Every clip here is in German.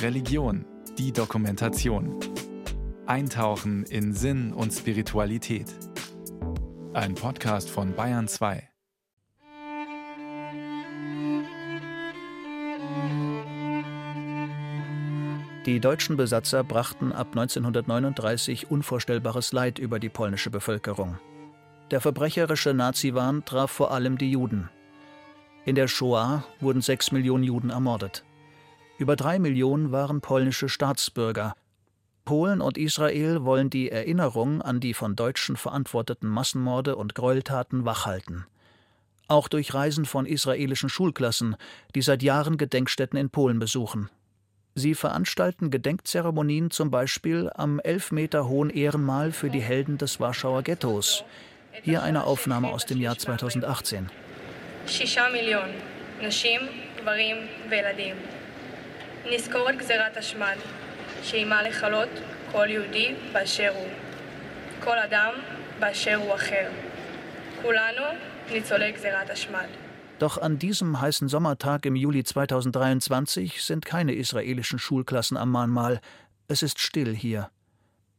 Religion, die Dokumentation. Eintauchen in Sinn und Spiritualität. Ein Podcast von Bayern 2. Die deutschen Besatzer brachten ab 1939 unvorstellbares Leid über die polnische Bevölkerung. Der verbrecherische Nazi-Wahn traf vor allem die Juden. In der Shoah wurden sechs Millionen Juden ermordet. Über drei Millionen waren polnische Staatsbürger. Polen und Israel wollen die Erinnerung an die von Deutschen verantworteten Massenmorde und Gräueltaten wachhalten. Auch durch Reisen von israelischen Schulklassen, die seit Jahren Gedenkstätten in Polen besuchen. Sie veranstalten Gedenkzeremonien zum Beispiel am elf Meter hohen Ehrenmal für die Helden des Warschauer Ghettos. Hier eine Aufnahme aus dem Jahr 2018. 6 Millionen Nashim, Gvarim, Veladim. נזכור את גזירת השמד, שאיימה לכלות כל יהודי באשר הוא. כל אדם באשר הוא אחר. כולנו ניצולי גזירת השמד. Doch an diesem heißen Sommertag im Juli 2023 sind keine israelischen Schulklassen am Mahnmal. Es ist still hier.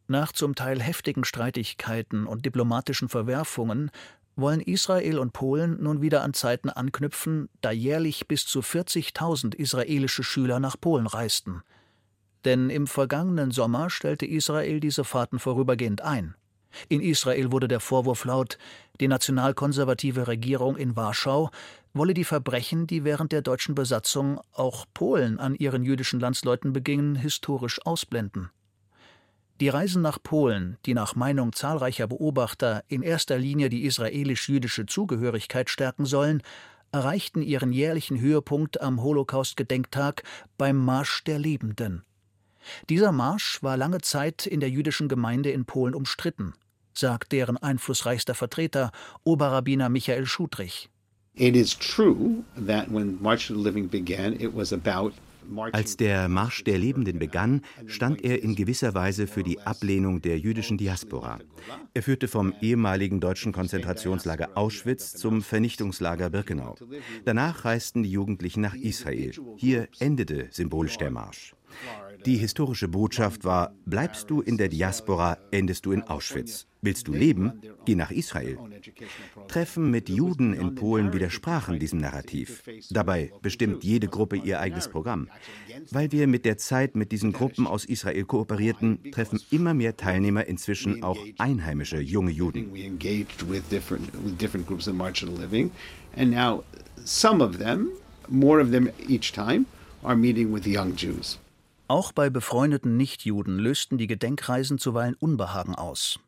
Nach zum Teil heftigen Streitigkeiten und diplomatischen Verwerfungen wollen Israel und Polen nun wieder an Zeiten anknüpfen, da jährlich bis zu 40.000 israelische Schüler nach Polen reisten. Denn im vergangenen Sommer stellte Israel diese Fahrten vorübergehend ein. In Israel wurde der Vorwurf laut, die nationalkonservative Regierung in Warschau wolle die Verbrechen, die während der deutschen Besatzung auch Polen an ihren jüdischen Landsleuten begingen, historisch ausblenden. Die Reisen nach Polen, die nach Meinung zahlreicher Beobachter in erster Linie die israelisch-jüdische Zugehörigkeit stärken sollen, erreichten ihren jährlichen Höhepunkt am Holocaust-Gedenktag beim Marsch der Lebenden. Dieser Marsch war lange Zeit in der jüdischen Gemeinde in Polen umstritten, sagt deren einflussreichster Vertreter, Oberrabbiner Michael Schudrich. It is true that when March of the Living began, it was about als der Marsch der Lebenden begann, stand er in gewisser Weise für die Ablehnung der jüdischen Diaspora. Er führte vom ehemaligen deutschen Konzentrationslager Auschwitz zum Vernichtungslager Birkenau. Danach reisten die Jugendlichen nach Israel. Hier endete symbolisch der Marsch. Die historische Botschaft war, bleibst du in der Diaspora, endest du in Auschwitz. Willst du leben? Geh nach Israel. Treffen mit Juden in Polen widersprachen diesem Narrativ. Dabei bestimmt jede Gruppe ihr eigenes Programm. Weil wir mit der Zeit mit diesen Gruppen aus Israel kooperierten, treffen immer mehr Teilnehmer inzwischen auch einheimische junge Juden. Some of them, more of them each time, are meeting with young Jews. Auch bei befreundeten Nichtjuden lösten die Gedenkreisen zuweilen Unbehagen aus.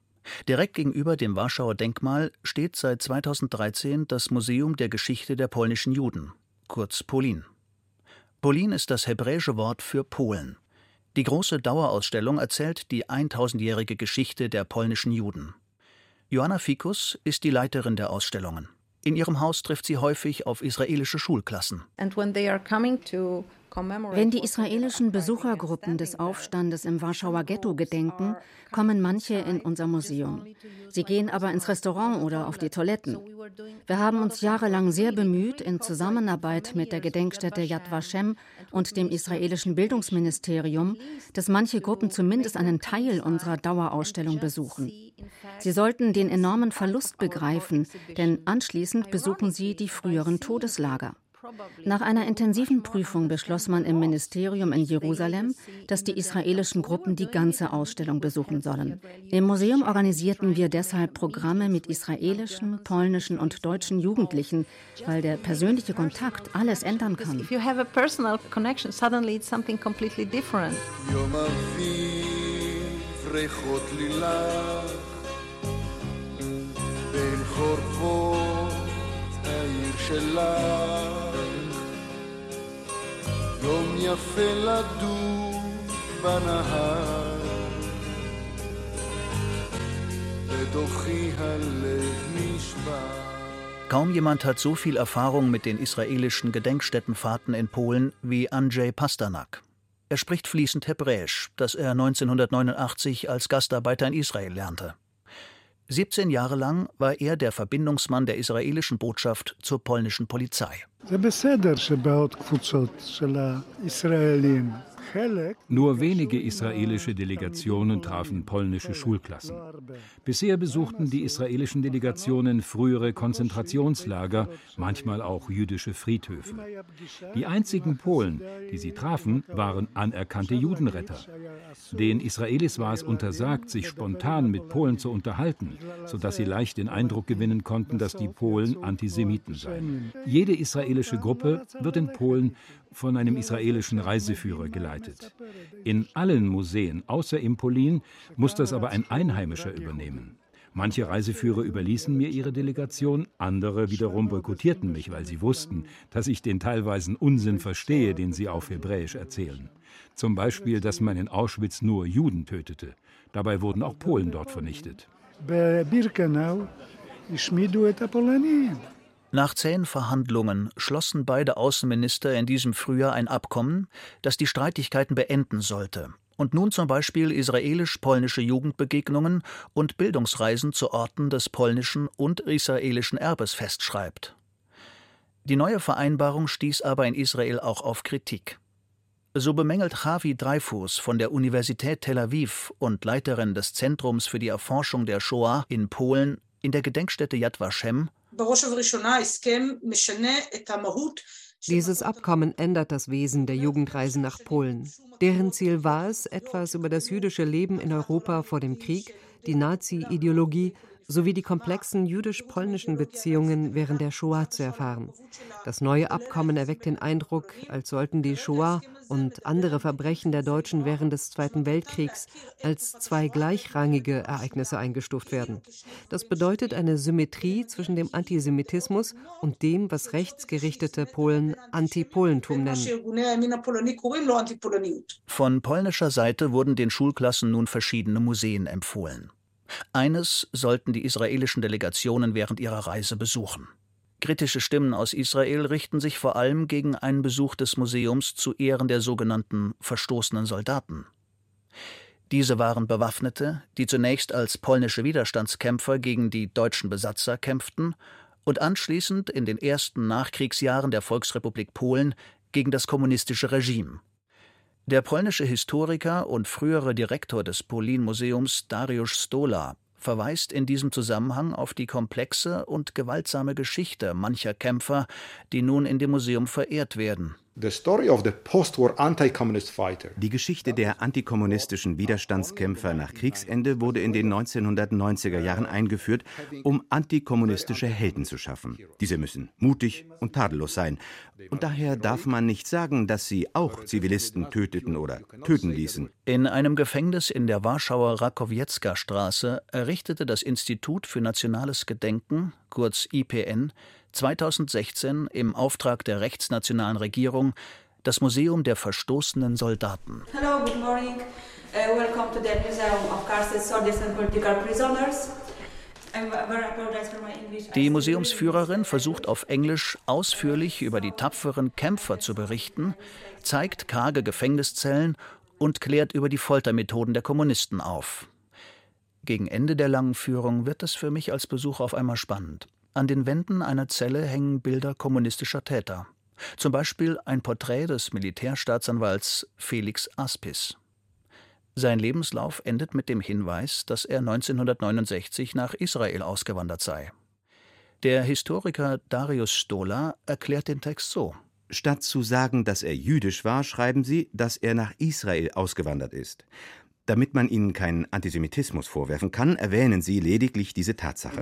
Direkt gegenüber dem Warschauer Denkmal steht seit 2013 das Museum der Geschichte der polnischen Juden, kurz Polin. Polin ist das hebräische Wort für Polen. Die große Dauerausstellung erzählt die 1000-jährige Geschichte der polnischen Juden. Joanna Fikus ist die Leiterin der Ausstellungen. In ihrem Haus trifft sie häufig auf israelische Schulklassen. And when they are coming to wenn die israelischen Besuchergruppen des Aufstandes im Warschauer Ghetto gedenken, kommen manche in unser Museum. Sie gehen aber ins Restaurant oder auf die Toiletten. Wir haben uns jahrelang sehr bemüht, in Zusammenarbeit mit der Gedenkstätte Yad Vashem und dem israelischen Bildungsministerium, dass manche Gruppen zumindest einen Teil unserer Dauerausstellung besuchen. Sie sollten den enormen Verlust begreifen, denn anschließend besuchen sie die früheren Todeslager. Nach einer intensiven Prüfung beschloss man im Ministerium in Jerusalem, dass die israelischen Gruppen die ganze Ausstellung besuchen sollen. Im Museum organisierten wir deshalb Programme mit israelischen, polnischen und deutschen Jugendlichen, weil der persönliche Kontakt alles ändern kann. If you have a personal connection, suddenly it's something completely different. בין חורבות העיר שלך יום יפה לדור בנהר, בתוכי הלב נשבר. Kaum jemand hat so viel Erfahrung mit den israelischen Gedenkstättenfahrten in Polen wie Andrzej Pasternak. Er spricht fließend Hebräisch, das er 1989 als Gastarbeiter in Israel lernte. 17 Jahre lang war er der Verbindungsmann der israelischen Botschaft zur polnischen Polizei. Nur wenige israelische Delegationen trafen polnische Schulklassen. Bisher besuchten die israelischen Delegationen frühere Konzentrationslager, manchmal auch jüdische Friedhöfe. Die einzigen Polen, die sie trafen, waren anerkannte Judenretter. Den Israelis war es untersagt, sich spontan mit Polen zu unterhalten, sodass sie leicht den Eindruck gewinnen konnten, dass die Polen Antisemiten seien. Jede israelische Gruppe wird in Polen von einem israelischen Reiseführer geleitet. In allen Museen außer im Polin muss das aber ein Einheimischer übernehmen. Manche Reiseführer überließen mir ihre Delegation, andere wiederum boykottierten mich, weil sie wussten, dass ich den teilweisen Unsinn verstehe, den sie auf Hebräisch erzählen. Zum Beispiel, dass man in Auschwitz nur Juden tötete. Dabei wurden auch Polen dort vernichtet. Nach zähen Verhandlungen schlossen beide Außenminister in diesem Frühjahr ein Abkommen, das die Streitigkeiten beenden sollte und nun zum Beispiel israelisch-polnische Jugendbegegnungen und Bildungsreisen zu Orten des polnischen und israelischen Erbes festschreibt. Die neue Vereinbarung stieß aber in Israel auch auf Kritik. So bemängelt Javi Dreyfus von der Universität Tel Aviv und Leiterin des Zentrums für die Erforschung der Shoah in Polen in der Gedenkstätte Yad Vashem dieses Abkommen ändert das Wesen der Jugendreisen nach Polen. Deren Ziel war es, etwas über das jüdische Leben in Europa vor dem Krieg, die Nazi-Ideologie sowie die komplexen jüdisch-polnischen Beziehungen während der Shoah zu erfahren. Das neue Abkommen erweckt den Eindruck, als sollten die Shoah und andere Verbrechen der Deutschen während des Zweiten Weltkriegs als zwei gleichrangige Ereignisse eingestuft werden. Das bedeutet eine Symmetrie zwischen dem Antisemitismus und dem, was rechtsgerichtete Polen Antipolentum nennen. Von polnischer Seite wurden den Schulklassen nun verschiedene Museen empfohlen. Eines sollten die israelischen Delegationen während ihrer Reise besuchen. Kritische Stimmen aus Israel richten sich vor allem gegen einen Besuch des Museums zu Ehren der sogenannten verstoßenen Soldaten. Diese waren Bewaffnete, die zunächst als polnische Widerstandskämpfer gegen die deutschen Besatzer kämpften und anschließend in den ersten Nachkriegsjahren der Volksrepublik Polen gegen das kommunistische Regime der polnische Historiker und frühere Direktor des Polin-Museums Dariusz Stola verweist in diesem Zusammenhang auf die komplexe und gewaltsame Geschichte mancher Kämpfer, die nun in dem Museum verehrt werden die Geschichte der antikommunistischen Widerstandskämpfer nach Kriegsende wurde in den 1990er Jahren eingeführt, um antikommunistische Helden zu schaffen. Diese müssen mutig und tadellos sein. Und daher darf man nicht sagen, dass sie auch Zivilisten töteten oder töten ließen. In einem Gefängnis in der Warschauer Rakowiecka Straße errichtete das Institut für Nationales Gedenken, kurz IPN, 2016 im Auftrag der rechtsnationalen Regierung das Museum der verstoßenen Soldaten. Hello, good morning. Uh, welcome to the Museum of Carsted Soldiers and Political Prisoners. Die Museumsführerin versucht auf Englisch ausführlich über die tapferen Kämpfer zu berichten, zeigt karge Gefängniszellen und klärt über die Foltermethoden der Kommunisten auf. Gegen Ende der langen Führung wird es für mich als Besucher auf einmal spannend. An den Wänden einer Zelle hängen Bilder kommunistischer Täter. Zum Beispiel ein Porträt des Militärstaatsanwalts Felix Aspis. Sein Lebenslauf endet mit dem Hinweis, dass er 1969 nach Israel ausgewandert sei. Der Historiker Darius Stola erklärt den Text so. Statt zu sagen, dass er jüdisch war, schreiben sie, dass er nach Israel ausgewandert ist. Damit man ihnen keinen Antisemitismus vorwerfen kann, erwähnen sie lediglich diese Tatsache.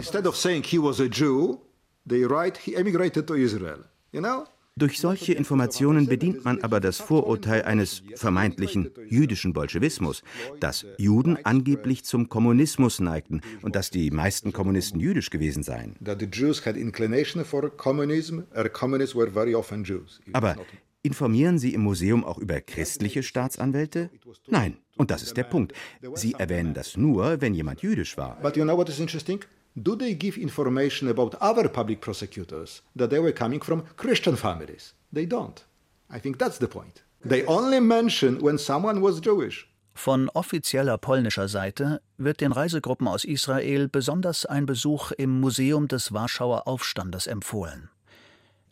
Durch solche Informationen bedient man aber das Vorurteil eines vermeintlichen jüdischen Bolschewismus, dass Juden angeblich zum Kommunismus neigten und dass die meisten Kommunisten jüdisch gewesen seien. Aber Informieren Sie im Museum auch über christliche Staatsanwälte? Nein, und das ist der Punkt. Sie erwähnen das nur, wenn jemand jüdisch war. But you know what is interesting? Do they give information about other public prosecutors that they were coming from Christian families? They don't. I think that's the point. They only mention when someone was Jewish. Von offizieller polnischer Seite wird den Reisegruppen aus Israel besonders ein Besuch im Museum des Warschauer Aufstandes empfohlen.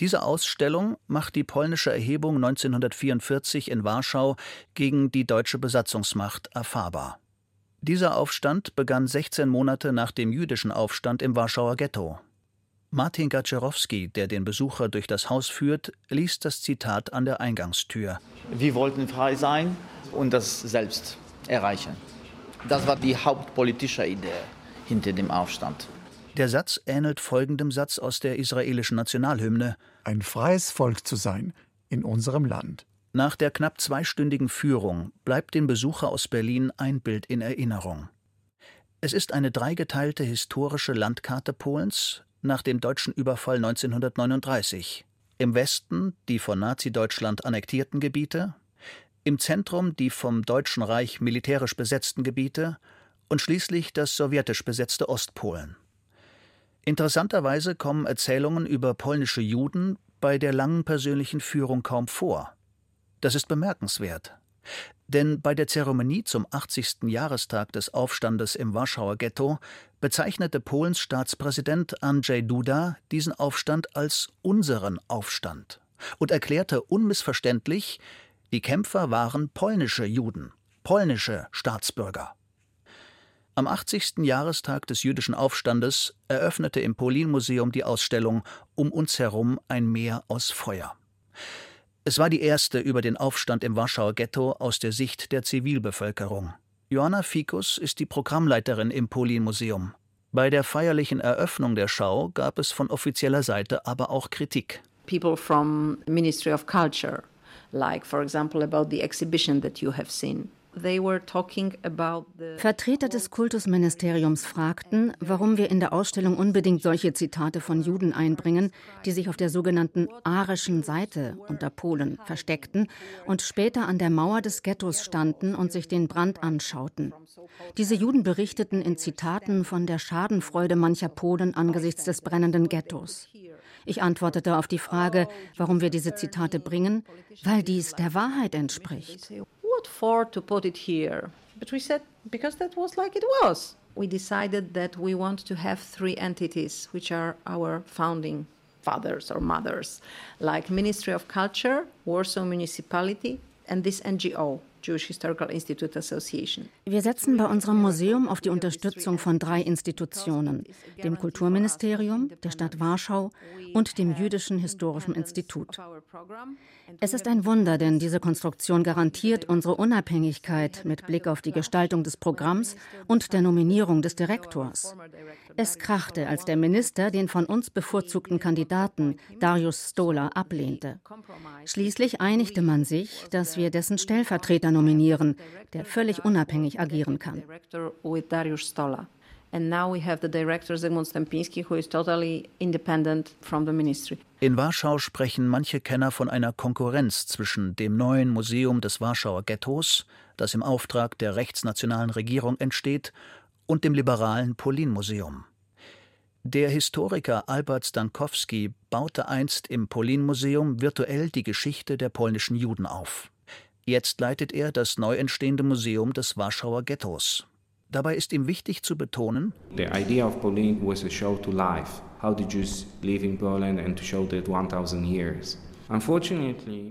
Diese Ausstellung macht die polnische Erhebung 1944 in Warschau gegen die deutsche Besatzungsmacht erfahrbar. Dieser Aufstand begann 16 Monate nach dem jüdischen Aufstand im Warschauer Ghetto. Martin Gaczerowski, der den Besucher durch das Haus führt, liest das Zitat an der Eingangstür. Wir wollten frei sein und das selbst erreichen. Das war die hauptpolitische Idee hinter dem Aufstand. Der Satz ähnelt folgendem Satz aus der israelischen Nationalhymne Ein freies Volk zu sein in unserem Land. Nach der knapp zweistündigen Führung bleibt dem Besucher aus Berlin ein Bild in Erinnerung. Es ist eine dreigeteilte historische Landkarte Polens nach dem deutschen Überfall 1939. Im Westen die von Nazi-Deutschland annektierten Gebiete, im Zentrum die vom Deutschen Reich militärisch besetzten Gebiete und schließlich das sowjetisch besetzte Ostpolen. Interessanterweise kommen Erzählungen über polnische Juden bei der langen persönlichen Führung kaum vor. Das ist bemerkenswert. Denn bei der Zeremonie zum 80. Jahrestag des Aufstandes im Warschauer Ghetto bezeichnete Polens Staatspräsident Andrzej Duda diesen Aufstand als unseren Aufstand und erklärte unmissverständlich, die Kämpfer waren polnische Juden, polnische Staatsbürger. Am 80. Jahrestag des jüdischen Aufstandes eröffnete im Polin-Museum die Ausstellung Um uns herum ein Meer aus Feuer. Es war die erste über den Aufstand im Warschauer Ghetto aus der Sicht der Zivilbevölkerung. Joanna Fikus ist die Programmleiterin im Polin-Museum. Bei der feierlichen Eröffnung der Schau gab es von offizieller Seite aber auch Kritik. People from Ministry of Culture, like for example about the exhibition that you have seen. Vertreter des Kultusministeriums fragten, warum wir in der Ausstellung unbedingt solche Zitate von Juden einbringen, die sich auf der sogenannten arischen Seite unter Polen versteckten und später an der Mauer des Ghettos standen und sich den Brand anschauten. Diese Juden berichteten in Zitaten von der Schadenfreude mancher Polen angesichts des brennenden Ghettos. Ich antwortete auf die Frage, warum wir diese Zitate bringen, weil dies der Wahrheit entspricht what for to put it here? But we said, because that was like it was. We decided that we want to have three entities, which are our founding fathers or mothers, like Ministry of Culture, Warsaw Municipality, and this NGO, Jewish Historical Institute Association. Wir setzen bei unserem Museum auf die Unterstützung von drei Institutionen, dem Kulturministerium, der Stadt Warschau und dem Jüdischen Historischen Institut. Es ist ein Wunder, denn diese Konstruktion garantiert unsere Unabhängigkeit mit Blick auf die Gestaltung des Programms und der Nominierung des Direktors. Es krachte, als der Minister den von uns bevorzugten Kandidaten Darius Stola ablehnte. Schließlich einigte man sich, dass wir dessen Stellvertreter nominieren, der völlig unabhängig agieren kann. And now we have the director Zygmunt Stempinski, who is totally independent from the ministry. In Warschau sprechen manche Kenner von einer Konkurrenz zwischen dem neuen Museum des Warschauer Ghettos, das im Auftrag der rechtsnationalen Regierung entsteht, und dem liberalen Polin-Museum. Der Historiker Albert Stankowski baute einst im Polin-Museum virtuell die Geschichte der polnischen Juden auf. Jetzt leitet er das neu entstehende Museum des Warschauer Ghettos. Dabei ist ihm wichtig zu betonen, The idea of Poland was a show to life, how the Jews live in Poland and to show that 1000 years.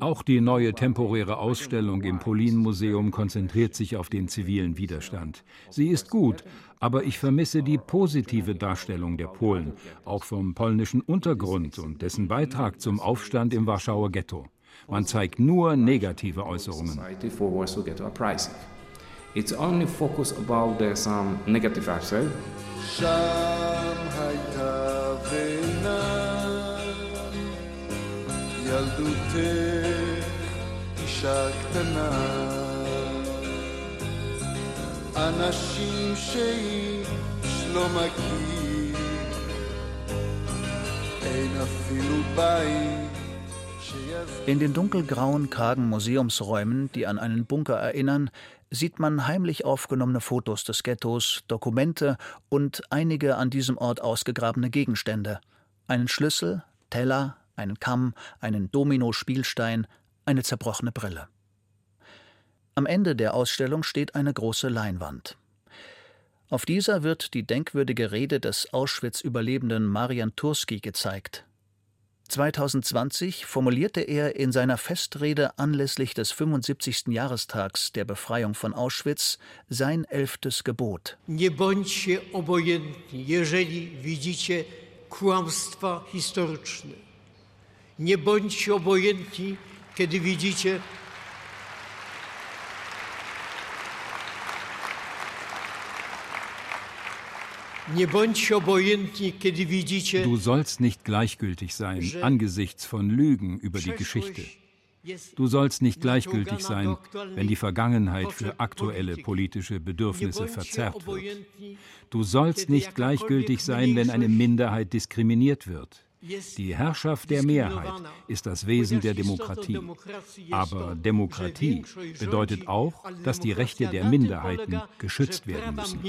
Auch die neue temporäre Ausstellung im Polin-Museum konzentriert sich auf den zivilen Widerstand. Sie ist gut, aber ich vermisse die positive Darstellung der Polen, auch vom polnischen Untergrund und dessen Beitrag zum Aufstand im Warschauer Ghetto. Man zeigt nur negative Äußerungen. It's only focus about the some negative aspect. אנשים שאיש לא מכיר, אין אפילו בית In den dunkelgrauen, kargen Museumsräumen, die an einen Bunker erinnern, sieht man heimlich aufgenommene Fotos des Ghettos, Dokumente und einige an diesem Ort ausgegrabene Gegenstände. Einen Schlüssel, Teller, einen Kamm, einen Domino-Spielstein, eine zerbrochene Brille. Am Ende der Ausstellung steht eine große Leinwand. Auf dieser wird die denkwürdige Rede des Auschwitz-Überlebenden Marian Turski gezeigt. 2020 formulierte er in seiner Festrede anlässlich des 75. Jahrestags der Befreiung von Auschwitz sein elftes Gebot. Nie bądźcie obojętni, jeżeli widzicie kłamstwa historyczne. Nie bądźcie obojętni, kiedy widzicie Du sollst nicht gleichgültig sein angesichts von Lügen über die Geschichte. Du sollst nicht gleichgültig sein, wenn die Vergangenheit für aktuelle politische Bedürfnisse verzerrt wird. Du sollst nicht gleichgültig sein, wenn eine Minderheit diskriminiert wird. Die Herrschaft der Mehrheit ist das Wesen der Demokratie. Aber Demokratie bedeutet auch, dass die Rechte der Minderheiten geschützt werden müssen.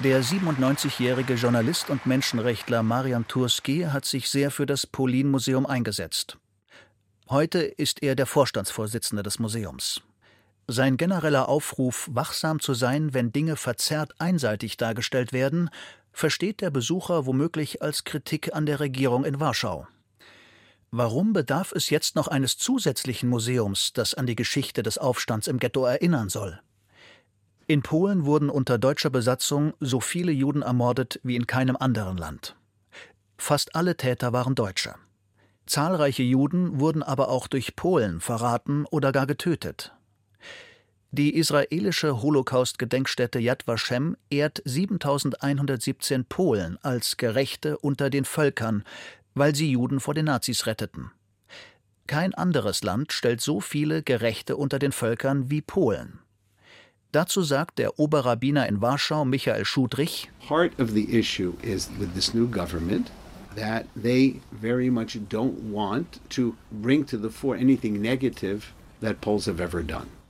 Der 97-jährige Journalist und Menschenrechtler Marian Turski hat sich sehr für das Polin-Museum eingesetzt. Heute ist er der Vorstandsvorsitzende des Museums. Sein genereller Aufruf, wachsam zu sein, wenn Dinge verzerrt einseitig dargestellt werden, versteht der Besucher womöglich als Kritik an der Regierung in Warschau. Warum bedarf es jetzt noch eines zusätzlichen Museums, das an die Geschichte des Aufstands im Ghetto erinnern soll? In Polen wurden unter deutscher Besatzung so viele Juden ermordet wie in keinem anderen Land. Fast alle Täter waren Deutsche. Zahlreiche Juden wurden aber auch durch Polen verraten oder gar getötet. Die israelische Holocaust-Gedenkstätte Yad Vashem ehrt 7117 Polen als Gerechte unter den Völkern, weil sie Juden vor den Nazis retteten. Kein anderes Land stellt so viele Gerechte unter den Völkern wie Polen. Dazu sagt der Oberrabbiner in Warschau Michael Schudrich: Part of the issue is with this new government that.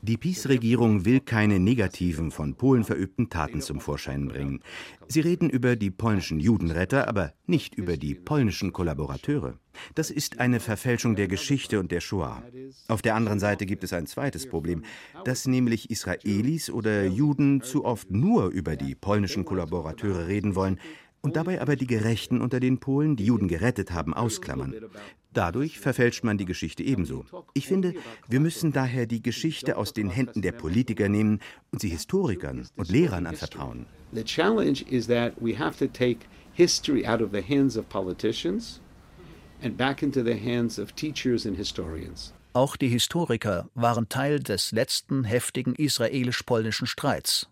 Die PiS-Regierung will keine negativen, von Polen verübten Taten zum Vorschein bringen. Sie reden über die polnischen Judenretter, aber nicht über die polnischen Kollaborateure. Das ist eine Verfälschung der Geschichte und der Shoah. Auf der anderen Seite gibt es ein zweites Problem, dass nämlich Israelis oder Juden zu oft nur über die polnischen Kollaborateure reden wollen, und dabei aber die Gerechten unter den Polen, die Juden gerettet haben, ausklammern. Dadurch verfälscht man die Geschichte ebenso. Ich finde, wir müssen daher die Geschichte aus den Händen der Politiker nehmen und sie Historikern und Lehrern anvertrauen. The challenge is that we have to take history out of the hands of politicians and back into the hands of teachers and historians. Auch die Historiker waren Teil des letzten heftigen israelisch-polnischen Streits.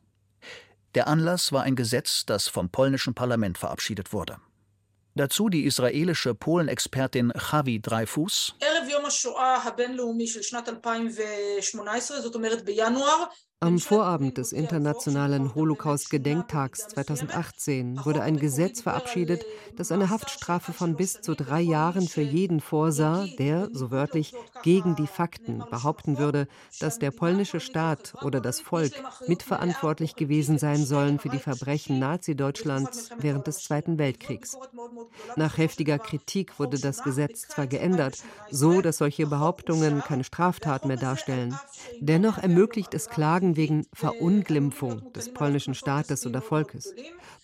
Der Anlass war ein Gesetz, das vom polnischen Parlament verabschiedet wurde. Dazu die israelische Polenexpertin Chavi Dreyfus. Am Vorabend des Internationalen Holocaust-Gedenktags 2018 wurde ein Gesetz verabschiedet, das eine Haftstrafe von bis zu drei Jahren für jeden vorsah, der, so wörtlich, gegen die Fakten behaupten würde, dass der polnische Staat oder das Volk mitverantwortlich gewesen sein sollen für die Verbrechen Nazi-Deutschlands während des Zweiten Weltkriegs. Nach heftiger Kritik wurde das Gesetz zwar geändert, so dass solche Behauptungen keine Straftat mehr darstellen. Dennoch ermöglicht es Klagen wegen Verunglimpfung des polnischen Staates oder Volkes.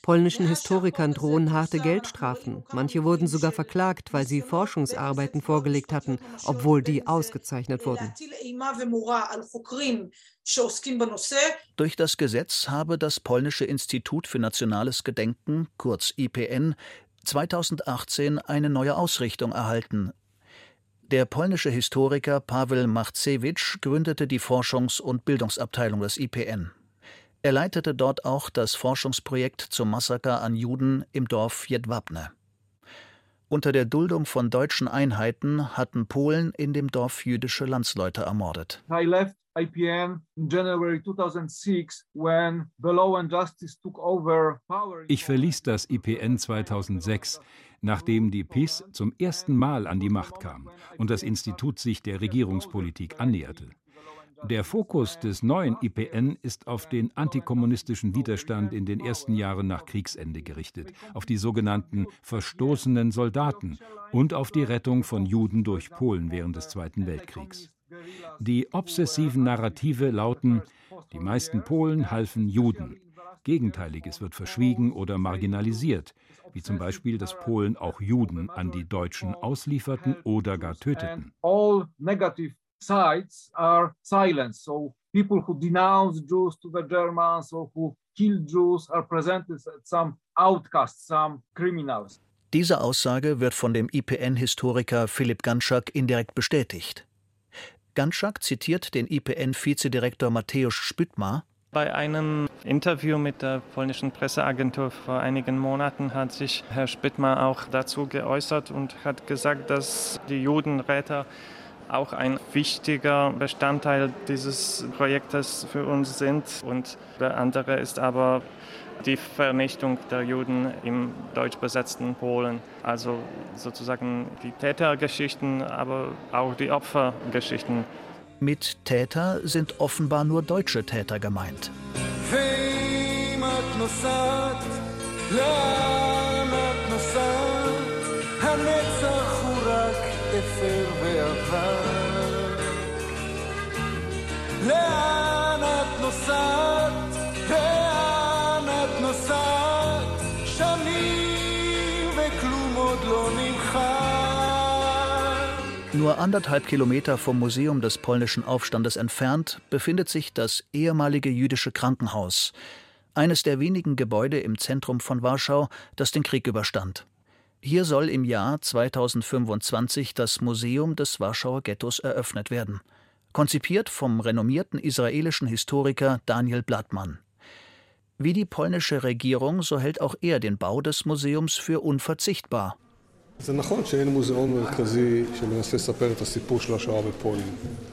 Polnischen Historikern drohen harte Geldstrafen. Manche wurden sogar verklagt, weil sie Forschungsarbeiten vorgelegt hatten, obwohl die ausgezeichnet wurden. Durch das Gesetz habe das Polnische Institut für Nationales Gedenken, kurz IPN, 2018 eine neue Ausrichtung erhalten, der polnische Historiker Paweł Machcewicz gründete die Forschungs- und Bildungsabteilung des IPN. Er leitete dort auch das Forschungsprojekt zum Massaker an Juden im Dorf Jedwabne. Unter der Duldung von deutschen Einheiten hatten Polen in dem Dorf jüdische Landsleute ermordet. I left IPN in January 2006 when the law and justice took over power. Ich verließ das IPN 2006, nachdem die PiS zum ersten Mal an die Macht kam und das Institut sich der Regierungspolitik annäherte. Der Fokus des neuen IPN ist auf den antikommunistischen Widerstand in den ersten Jahren nach Kriegsende gerichtet, auf die sogenannten verstoßenen Soldaten und auf die Rettung von Juden durch Polen während des Zweiten Weltkriegs. Die obsessiven Narrative lauten, die meisten Polen halfen Juden. Gegenteiliges wird verschwiegen oder marginalisiert, wie zum Beispiel, dass Polen auch Juden an die Deutschen auslieferten oder gar töteten. sides are silenced. So people who denounce Jews to the Germans or who kill Jews are presented as some outcasts, some criminals. Diese Aussage wird von dem IPN-Historiker Philipp Ganschak indirekt bestätigt. Ganschak zitiert den IPN-Vizedirektor Mateusz Spüttmar, bei einem Interview mit der polnischen Presseagentur vor einigen Monaten hat sich Herr Spittmer auch dazu geäußert und hat gesagt, dass die Judenräter auch ein wichtiger Bestandteil dieses Projektes für uns sind. Und der andere ist aber die Vernichtung der Juden im deutsch besetzten Polen. Also sozusagen die Tätergeschichten, aber auch die Opfergeschichten. Mit Täter sind offenbar nur deutsche Täter gemeint. לאן את נוסעת? לאן את נוסעת? שנים וכלום עוד לא נמחק nur anderthalb Kilometer vom Museum des polnischen Aufstandes entfernt befindet sich das ehemalige jüdische Krankenhaus, eines der wenigen Gebäude im Zentrum von Warschau, das den Krieg überstand. Hier soll im Jahr 2025 das Museum des Warschauer Ghettos eröffnet werden, konzipiert vom renommierten israelischen Historiker Daniel Blattmann. Wie die polnische Regierung, so hält auch er den Bau des Museums für unverzichtbar.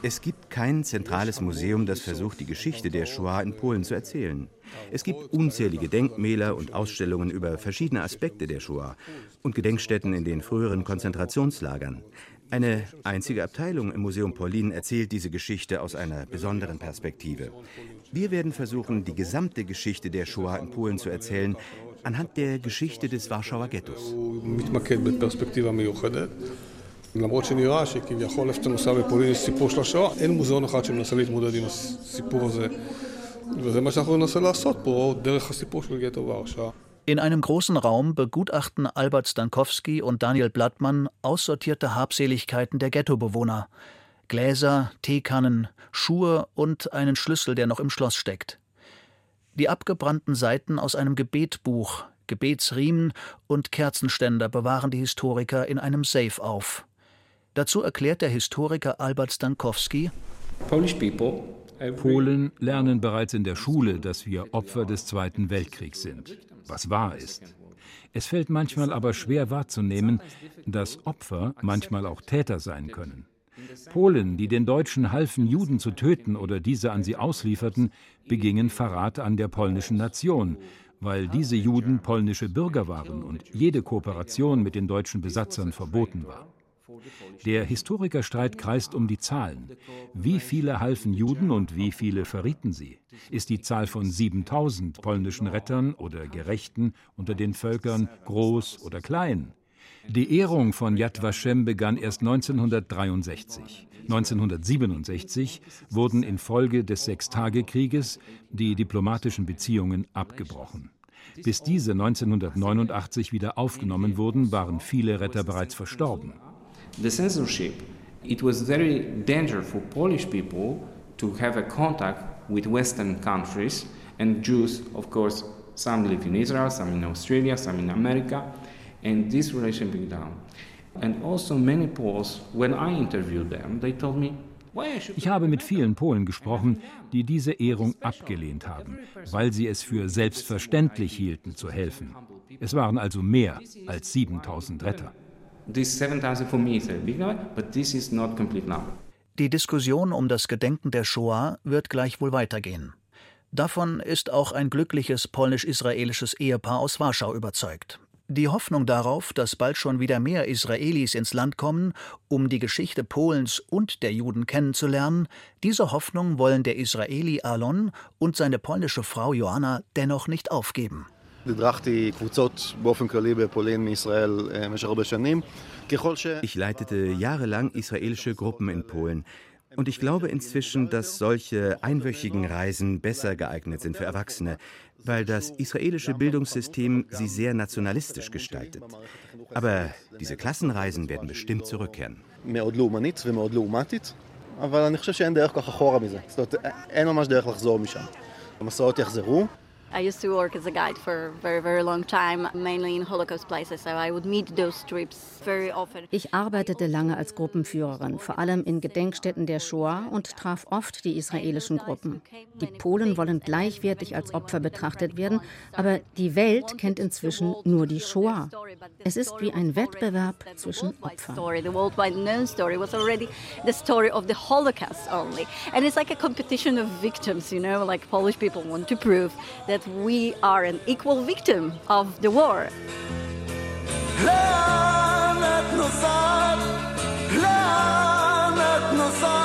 Es gibt kein zentrales Museum, das versucht, die Geschichte der Shoah in Polen zu erzählen. Es gibt unzählige Denkmäler und Ausstellungen über verschiedene Aspekte der Shoah und Gedenkstätten in den früheren Konzentrationslagern. Eine einzige Abteilung im Museum Pauline erzählt diese Geschichte aus einer besonderen Perspektive. Wir werden versuchen, die gesamte Geschichte der Shoah in Polen zu erzählen, anhand der Geschichte des Warschauer Ghettos. למרות שנראה שכביכול איפה שאתה נוסע בפולין יש סיפור של השואה, אין מוזיאון אחד שמנסה להתמודד עם הסיפור הזה. וזה מה שאנחנו ננסה לעשות פה, דרך הסיפור של גטו ורשה. In einem großen Raum begutachten Albert Stankowski und Daniel Blattmann aussortierte Habseligkeiten der Ghettobewohner. Gläser, Teekannen, Schuhe und einen Schlüssel, der noch im Schloss steckt die abgebrannten Seiten aus einem Gebetbuch, Gebetsriemen und Kerzenständer bewahren die Historiker in einem Safe auf. Dazu erklärt der Historiker Albert Stankowski, Polen lernen bereits in der Schule, dass wir Opfer des Zweiten Weltkriegs sind, was wahr ist. Es fällt manchmal aber schwer wahrzunehmen, dass Opfer manchmal auch Täter sein können. Polen, die den Deutschen halfen, Juden zu töten oder diese an sie auslieferten, begingen Verrat an der polnischen Nation, weil diese Juden polnische Bürger waren und jede Kooperation mit den deutschen Besatzern verboten war. Der Historikerstreit kreist um die Zahlen. Wie viele halfen Juden und wie viele verrieten sie? Ist die Zahl von 7000 polnischen Rettern oder Gerechten unter den Völkern groß oder klein? Die Ehrung von Yad Vashem begann erst 1963. 1967 wurden infolge des Sechstagekrieges die diplomatischen Beziehungen abgebrochen. Bis diese 1989 wieder aufgenommen wurden, waren viele Retter bereits verstorben. The censorship, it was very dangerous for Polish people to have a contact with Western countries and Jews, of course, some live in Israel, some in Australia, some in America. And this relation began down. And also many Poles, when I interviewed them, they told me, ich habe mit vielen Polen gesprochen, die diese Ehrung abgelehnt haben, weil sie es für selbstverständlich hielten, zu helfen. Es waren also mehr als 7000 Retter. Die Diskussion um das Gedenken der Shoah wird gleichwohl weitergehen. Davon ist auch ein glückliches polnisch-israelisches Ehepaar aus Warschau überzeugt. Die Hoffnung darauf, dass bald schon wieder mehr Israelis ins Land kommen, um die Geschichte Polens und der Juden kennenzulernen, diese Hoffnung wollen der Israeli Alon und seine polnische Frau Joanna dennoch nicht aufgeben. Ich leitete jahrelang israelische Gruppen in Polen. Und ich glaube inzwischen, dass solche einwöchigen Reisen besser geeignet sind für Erwachsene, weil das israelische Bildungssystem sie sehr nationalistisch gestaltet. Aber diese Klassenreisen werden bestimmt zurückkehren. אבל אני חושב שאין דרך כך אחורה מזה. זאת אומרת, אין ממש דרך לחזור משם. המסעות יחזרו, I used to work as a guide for a very, very long time, mainly in Holocaust places, so I would meet those trips very often. Ich arbeitete lange als Gruppenführerin, vor allem in Gedenkstätten der Shoah und traf oft die israelischen Gruppen. Die Polen wollen gleichwertig als Opfer betrachtet werden, aber die Welt kennt inzwischen nur die Shoah. Es ist wie ein Wettbewerb zwischen Opfern. The worldwide known story was already the story of the Holocaust only. And it's like a competition of victims, you know, like Polish people want to prove that we are an equal victim of the war. יהיה לך קר